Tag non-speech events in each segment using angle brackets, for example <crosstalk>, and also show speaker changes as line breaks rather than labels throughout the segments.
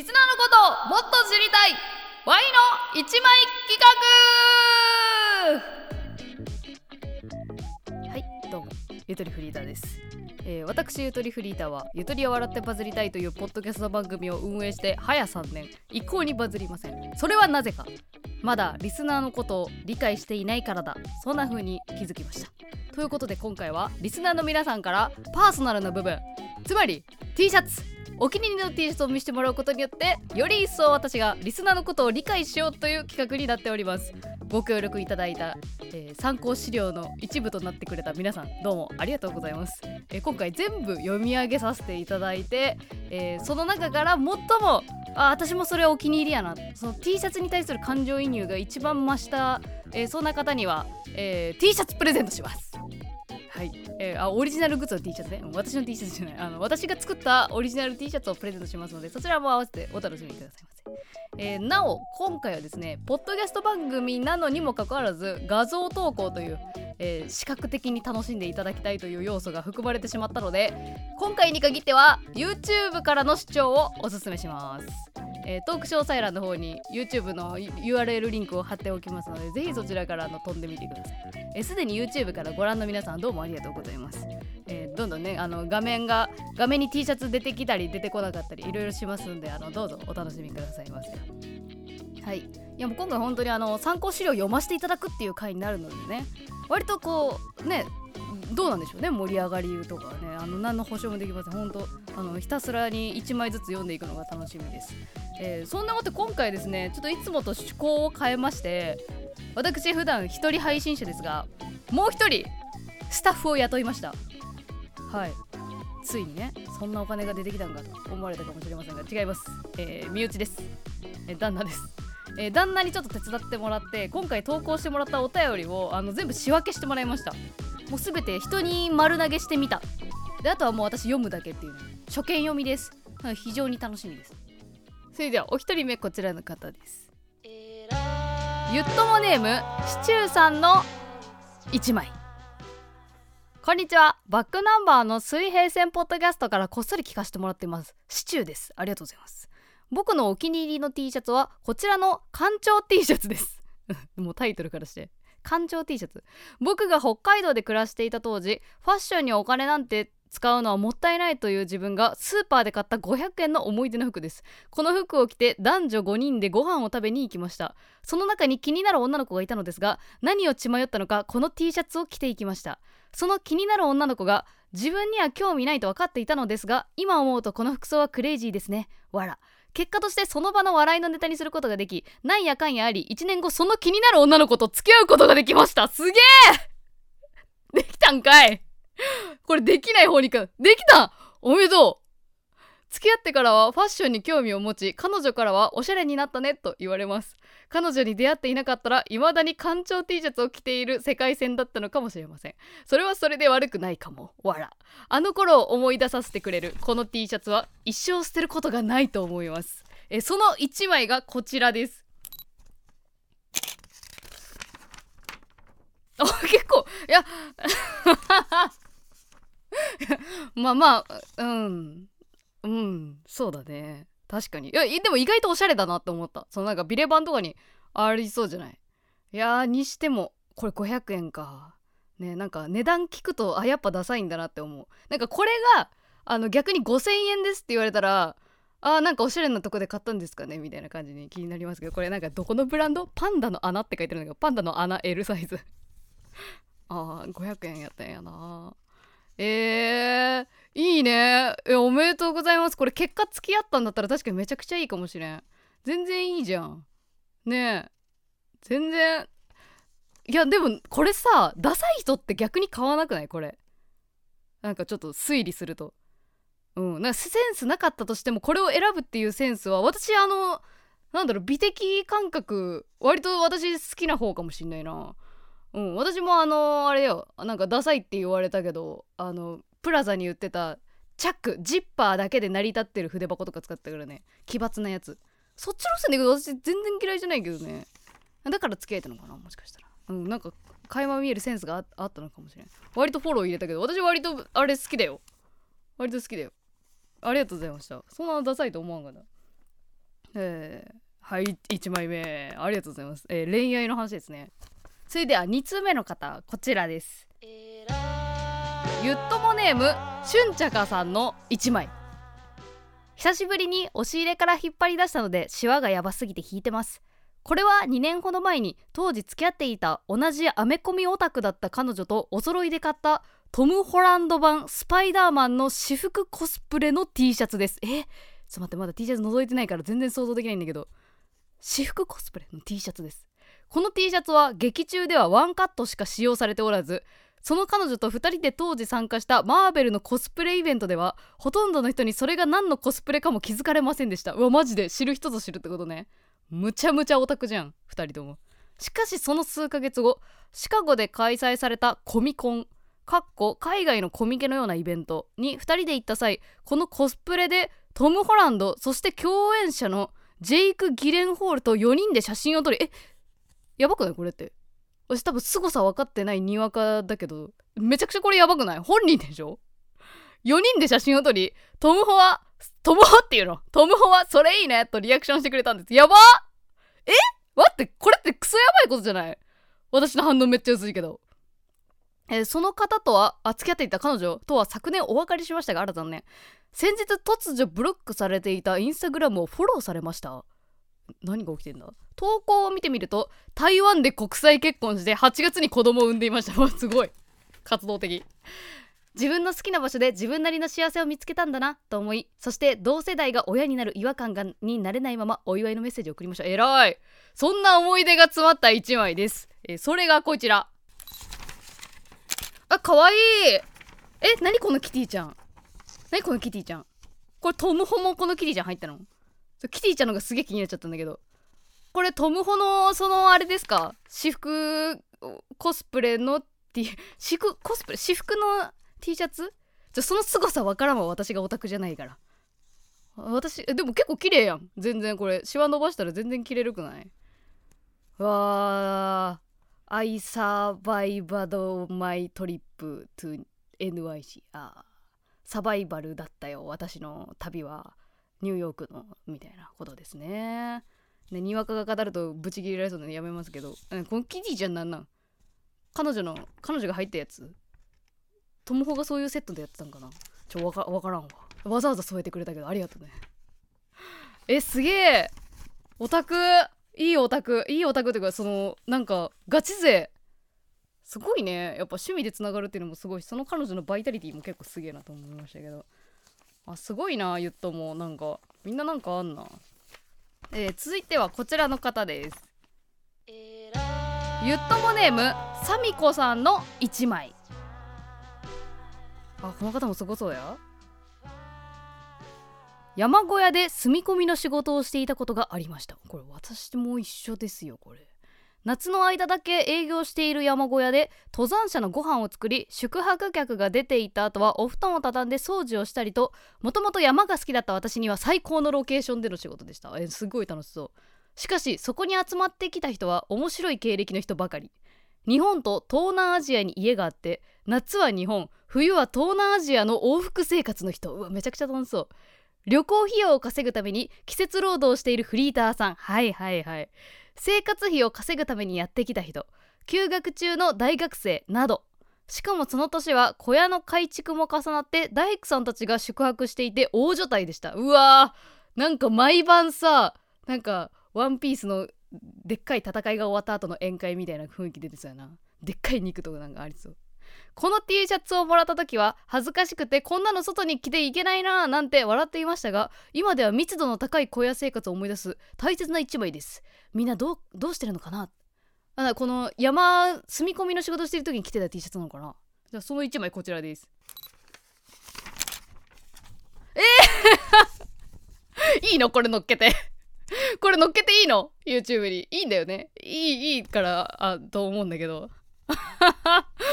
リスナーのことをもっと知りたい。Y の一枚企画。はいどうもゆとりフリーターです、えー私ゆとりフリーターはゆとりを笑ってバズりたいというポッドキャスト番組を運営して早3年一向にバズりません。それはなぜか。まだリスナーのことを理解していないからだ。そんな風に気づきました。ということで今回はリスナーの皆さんからパーソナルな部分。つまり T シャツ。お気に入りの T シャツを見せてもらうことによってより一層私がリスナーのことを理解しようという企画になっております。ご協力いただいた、えー参考資料の一部となってくれた皆さんどうもありがとうございます、えー今回全部読み上げさせていただいて、えーその中から最もあ私もそれはお気に入りやな。その T シャツに対する感情移入が一番増した、えーそんな方には、えー T シャツプレゼントします。はい、えーあオリジナルグッズの T シャツね。私の T シャツじゃない。あの私が作ったオリジナル T シャツをプレゼントしますのでそちらも合わせてお楽しみくださいませ、えーなお今回はですねポッドキャスト番組なのにもかかわらず画像投稿という、えー視覚的に楽しんでいただきたいという要素が含まれてしまったので今回に限っては YouTube からの視聴をおすすめします。えートーク詳細欄の方に YouTube の URL リンクを貼っておきますのでぜひそちらからの飛んでみてください。えー、に YouTube からご覧の皆さんどうもありがとうございます、えーどんどんねあの画面が画面に T シャツ出てきたり出てこなかったりいろいろしますんであのどうぞお楽しみくださいませ。はい。いやもう今回本当にあの参考資料を読ませていただくっていう回になるのでね割とこうねどうなんでしょうね盛り上がりとかね。あの何の保証もできません。本当あのひたすらに1枚ずつ読んでいくのが楽しみです、えーそんなこと今回ですねちょっといつもと趣向を変えまして私普段一人配信者ですがもう一人スタッフを雇いました。はい。ついにねそんなお金が出てきたんかと思われたかもしれませんが違います、えー身内です、えー旦那です。えー旦那にちょっと手伝ってもらって今回投稿してもらったお便りをあの全部仕分けしてもらいました。もうすべて人に丸投げしてみた。であとはもう私読むだけっていう。ね初見読みです。非常に楽しみです。それではお一人目こちらの方です。ゆっともネームシチューさんの1枚。こんにちは。バックナンバーの水平線ポッドキャストからこっそり聞かせてもらってます。シチューです。ありがとうございます。僕のお気に入りの T シャツはこちらの館長 T シャツです。<laughs> もうタイトルからして。館長 T シャツ。僕が北海道で暮らしていた当時ファッションにお金なんて使うのはもったいないという自分がスーパーで買った500円の思い出の服です。この服を着て男女5人でご飯を食べに行きました。その中に気になる女の子がいたのですが何を血迷ったのかこの T シャツを着ていきました。その気になる女の子が自分には興味ないと分かっていたのですが今思うとこの服装はクレイジーですね。わら結果としてその場の笑いのネタにすることができなんやかんやあり1年後その気になる女の子と付き合うことができました。すげえ！<laughs> できたんかい！これできない方にかできた！おめでとう！付き合ってからはファッションに興味を持ち彼女からはおしゃれになったねと言われます。彼女に出会っていなかったら未だに館長 T シャツを着ている世界線だったのかもしれません。それはそれで悪くないかも。わらあの頃を思い出させてくれるこの T シャツは一生捨てることがないと思います。えその1枚がこちらです。あ結構いや。<laughs> まあまあうん。うんそうだね。確かに。いやでも意外とおしゃれだなって思った。そのなんかビレバンとかにありそうじゃない？いやーにしてもこれ500円か。ねなんか値段聞くとあやっぱダサいんだなって思う。なんかこれがあの逆に5000円ですって言われたらあーなんかおしゃれなとこで買ったんですかね？みたいな感じに気になりますけどこれなんかどこのブランド？パンダの穴って書いてるんだけどパンダの穴 L サイズ。<laughs> あー500円やったんやな。えー、いいね。えおめでとうございます。これ結果付き合ったんだったら確かにめちゃくちゃいいかもしれん。全然いいじゃん。ねえ。全然。いやでもこれさダサい人って逆に買わなくない？これ。なんかちょっと推理すると。うん。なんかセンスなかったとしてもこれを選ぶっていうセンスは私あのなんだろう美的感覚割と私好きな方かもしんないな。うん私もあのあれよなんかダサいって言われたけどあのプラザに売ってたチャックジッパーだけで成り立ってる筆箱とか使ったからね奇抜なやつ。そっちの線だけど私全然嫌いじゃないけどね。だから付き合えたのかなもしかしたら。うんなんか垣間見えるセンスがああったのかもしれない割とフォロー入れたけど私割とあれ好きだよ。割と好きだよ。ありがとうございました。そんなダサいと思わんかなえー、はい1枚目。ありがとうございます、えー、恋愛の話ですね。それでは2通目の方こちらです。ゆっともネームしゅんちゃかさんの1枚。久しぶりに押し入れから引っ張り出したのでシワがやばすぎて引いてます。これは2年ほど前に当時付き合っていた同じアメコミオタクだった彼女とお揃いで買ったトム・ホランド版スパイダーマンの私服コスプレの T シャツです。え？ちょっと待ってまだ T シャツ覗いてないから全然想像できないんだけど。私服コスプレの T シャツですこの T シャツは劇中ではワンカットしか使用されておらずその彼女と2人で当時参加したマーベルのコスプレイベントではほとんどの人にそれが何のコスプレかも気づかれませんでした。うわマジで知る人ぞ知るってことね。むちゃむちゃオタクじゃん2人とも。しかしその数ヶ月後シカゴで開催されたコミコンかっこ海外のコミケのようなイベントに2人で行った際このコスプレでトム・ホランドそして共演者のジェイク・ギレンホールと4人で写真を撮りえやばくないこれって。私多分凄さ分かってないにわかだけどめちゃくちゃこれやばくない？本人でしょ ?4 人で写真を撮りトムホはトムホっていうの？トムホはそれいいね？とリアクションしてくれたんです。やば？え？待ってこれってクソやばいことじゃない？私の反応めっちゃ薄いけど。えー、その方とはあ付き合っていた彼女とは昨年お別れしましたが新たね先日突如ブロックされていたインスタグラムをフォローされました。何が起きてんだ？投稿を見てみると台湾で国際結婚して8月に子供を産んでいました。すごい。活動的。自分の好きな場所で自分なりの幸せを見つけたんだなと思いそして同世代が親になる違和感がになれないままお祝いのメッセージを送りました。えらい。そんな思い出が詰まった1枚です、えそれがこちら。あかわいい。え何このキティちゃん？何このキティちゃん？これトムホもこのキティちゃん入ったの？キティちゃんのがすげえ気になっちゃったんだけど。これトムホのそのあれですか？私服コスプレの T 私服コスプレ？私服の T シャツ？じゃその凄さわからんわ私がオタクじゃないから。私でも結構綺麗やん。全然これシワ伸ばしたら全然着れるくない？わー。アイサバイバドマイトリップトゥ NYC あサバイバルだったよ私の旅は。ニューヨークのみたいなことですね。ねにわかが語るとブチ切れられそうなんでやめますけど。このキティちゃんなんなん？彼女の彼女が入ったやつ？トムホがそういうセットでやってたんかな？ちょわかわからんわ。わざわざ添えてくれたけどありがとうね。えすげえ！オタク！いいオタク！いいオタクっていうかそのなんかガチ勢！すごいね。やっぱ趣味でつながるっていうのもすごいしその彼女のバイタリティも結構すげえなと思いましたけど。あすごいな言っとも。なんかみんななんかあんな。えー、続いてはこちらの方です。ゆっともネームサミコさんの1枚。あこの方もすごそうや。山小屋で住み込みの仕事をしていたことがありました。これ私も一緒ですよこれ。夏の間だけ営業している山小屋で登山者のご飯を作り宿泊客が出ていた後はお布団を畳んで掃除をしたりともともと山が好きだった私には最高のロケーションでの仕事でした。えすごい楽しそう。しかしそこに集まってきた人は面白い経歴の人ばかり。日本と東南アジアに家があって夏は日本冬は東南アジアの往復生活の人。うわめちゃくちゃ楽しそう。旅行費用を稼ぐために季節労働しているフリーターさん。はいはいはい。生活費を稼ぐためにやってきた人休学中の大学生など。しかもその年は小屋の改築も重なって大工さんたちが宿泊していて大所帯でした。うわーなんか毎晩さなんかワンピースのでっかい戦いが終わった後の宴会みたいな雰囲気出てたよな。でっかい肉とかなんかありそう。この T シャツをもらった時は恥ずかしくてこんなの外に着ていけないなぁなんて笑っていましたが今では密度の高い小屋生活を思い出す大切な一枚ですみんなどうどうしてるのかな？あこの山住み込みの仕事してる時に着てた T シャツなのかな？じゃあその1枚こちらですえー <laughs> いいの？これ乗っけてこれ乗っけていいの ?YouTube に。いいんだよね。いい、いいから、あ、と思うんだけど。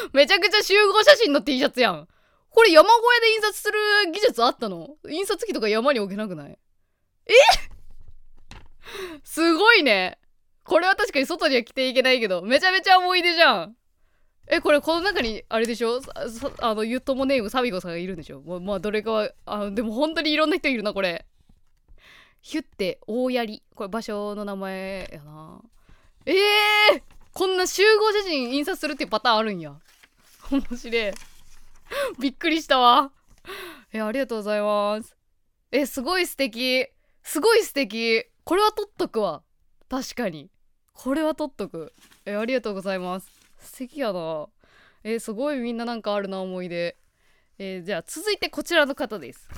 <gasps> めちゃくちゃ集合写真の T シャツやん。これ山小屋で印刷する技術あったの？印刷機とか山に置けなくない？え？<laughs> すごいね。これは確かに外には着ていけないけど、めちゃめちゃ思い出じゃん。え、これこの中に、あれでしょ？あの、ゆともネームサビゴさんがいるんでしょ？まあ、どれかは、あでも本当にいろんな人いるな、これ。ヒュッて大槍これ場所の名前やなえー、こんな集合写真印刷するっていうパターンあるんや。面白い。びっくりしたわ。えありがとうございます。えすごい素敵。すごい素敵。これは撮っとくわ。確かに。これは撮っとく。えありがとうございます。素敵やな。えすごいみんななんかあるな思い出。えーじゃあ続いてこちらの方です。